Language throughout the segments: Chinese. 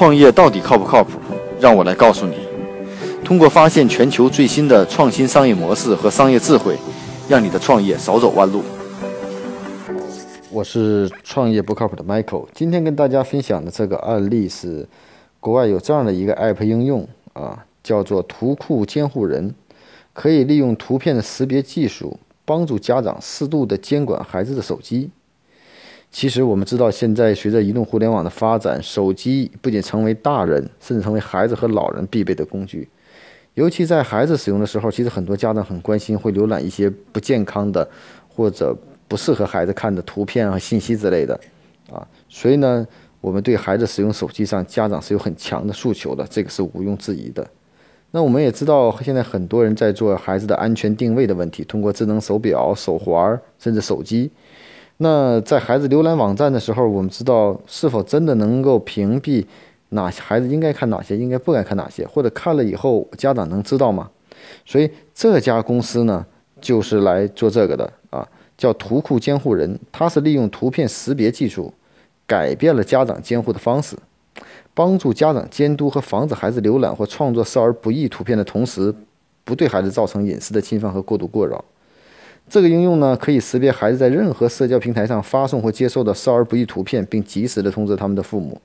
创业到底靠不靠谱？让我来告诉你。通过发现全球最新的创新商业模式和商业智慧，让你的创业少走弯路。我是创业不靠谱的 Michael。今天跟大家分享的这个案例是，国外有这样的一个 App 应用啊，叫做图库监护人，可以利用图片的识别技术，帮助家长适度的监管孩子的手机。其实我们知道，现在随着移动互联网的发展，手机不仅成为大人，甚至成为孩子和老人必备的工具。尤其在孩子使用的时候，其实很多家长很关心，会浏览一些不健康的或者不适合孩子看的图片和信息之类的，啊，所以呢，我们对孩子使用手机上，家长是有很强的诉求的，这个是毋庸置疑的。那我们也知道，现在很多人在做孩子的安全定位的问题，通过智能手表、手环甚至手机。那在孩子浏览网站的时候，我们知道是否真的能够屏蔽哪些孩子应该看哪些，应该不该看哪些，或者看了以后家长能知道吗？所以这家公司呢，就是来做这个的啊，叫图库监护人，它是利用图片识别技术，改变了家长监护的方式，帮助家长监督和防止孩子浏览或创作少儿不宜图片的同时，不对孩子造成隐私的侵犯和过度过扰。这个应用呢，可以识别孩子在任何社交平台上发送或接受的少儿不宜图片，并及时的通知他们的父母。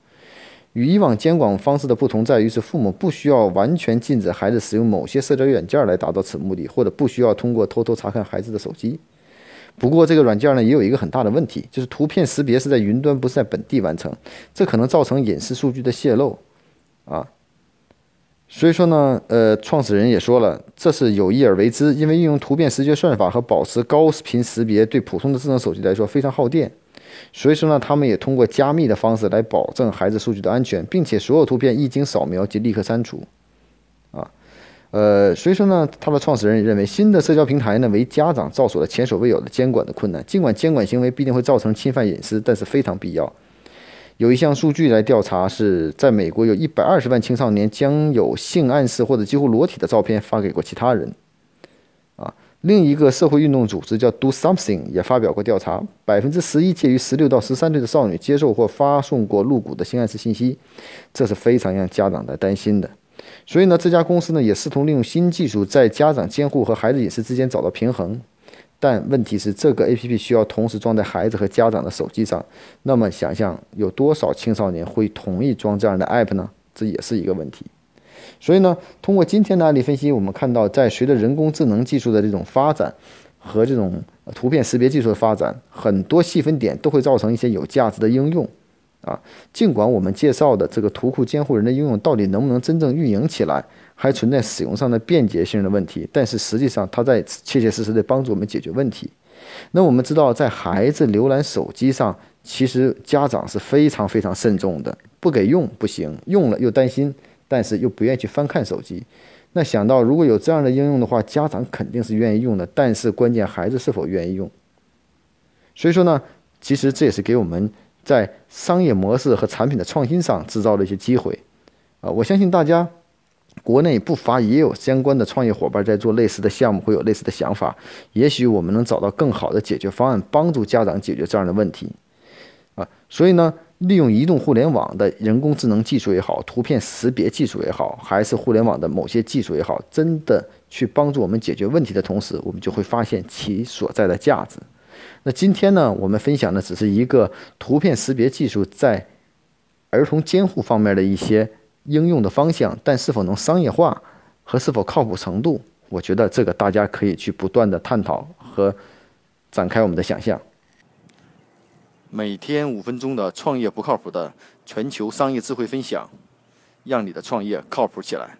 与以往监管方式的不同在于，是父母不需要完全禁止孩子使用某些社交软件来达到此目的，或者不需要通过偷偷查看孩子的手机。不过，这个软件呢，也有一个很大的问题，就是图片识别是在云端，不是在本地完成，这可能造成隐私数据的泄露。啊。所以说呢，呃，创始人也说了，这是有意而为之，因为运用图片识别算法和保持高频识别，对普通的智能手机来说非常耗电。所以说呢，他们也通过加密的方式来保证孩子数据的安全，并且所有图片一经扫描即立刻删除。啊，呃，所以说呢，他的创始人也认为，新的社交平台呢，为家长造成了前所未有的监管的困难。尽管监管行为必定会造成侵犯隐私，但是非常必要。有一项数据来调查，是在美国有一百二十万青少年将有性暗示或者几乎裸体的照片发给过其他人。啊，另一个社会运动组织叫 Do Something 也发表过调查，百分之十一介于十六到十三岁的少女接受或发送过露骨的性暗示信息，这是非常让家长来担心的。所以呢，这家公司呢也试图利用新技术在家长监护和孩子隐私之间找到平衡。但问题是，这个 A P P 需要同时装在孩子和家长的手机上。那么，想象有多少青少年会同意装这样的 App 呢？这也是一个问题。所以呢，通过今天的案例分析，我们看到，在随着人工智能技术的这种发展和这种图片识别技术的发展，很多细分点都会造成一些有价值的应用。啊，尽管我们介绍的这个图库监护人的应用到底能不能真正运营起来？还存在使用上的便捷性的问题，但是实际上它在切切实实的帮助我们解决问题。那我们知道，在孩子浏览手机上，其实家长是非常非常慎重的，不给用不行，用了又担心，但是又不愿意去翻看手机。那想到如果有这样的应用的话，家长肯定是愿意用的，但是关键孩子是否愿意用。所以说呢，其实这也是给我们在商业模式和产品的创新上制造了一些机会。啊，我相信大家。国内不乏也有相关的创业伙伴在做类似的项目，会有类似的想法。也许我们能找到更好的解决方案，帮助家长解决这样的问题。啊，所以呢，利用移动互联网的人工智能技术也好，图片识别技术也好，还是互联网的某些技术也好，真的去帮助我们解决问题的同时，我们就会发现其所在的价值。那今天呢，我们分享的只是一个图片识别技术在儿童监护方面的一些。应用的方向，但是否能商业化和是否靠谱程度，我觉得这个大家可以去不断的探讨和展开我们的想象。每天五分钟的创业不靠谱的全球商业智慧分享，让你的创业靠谱起来。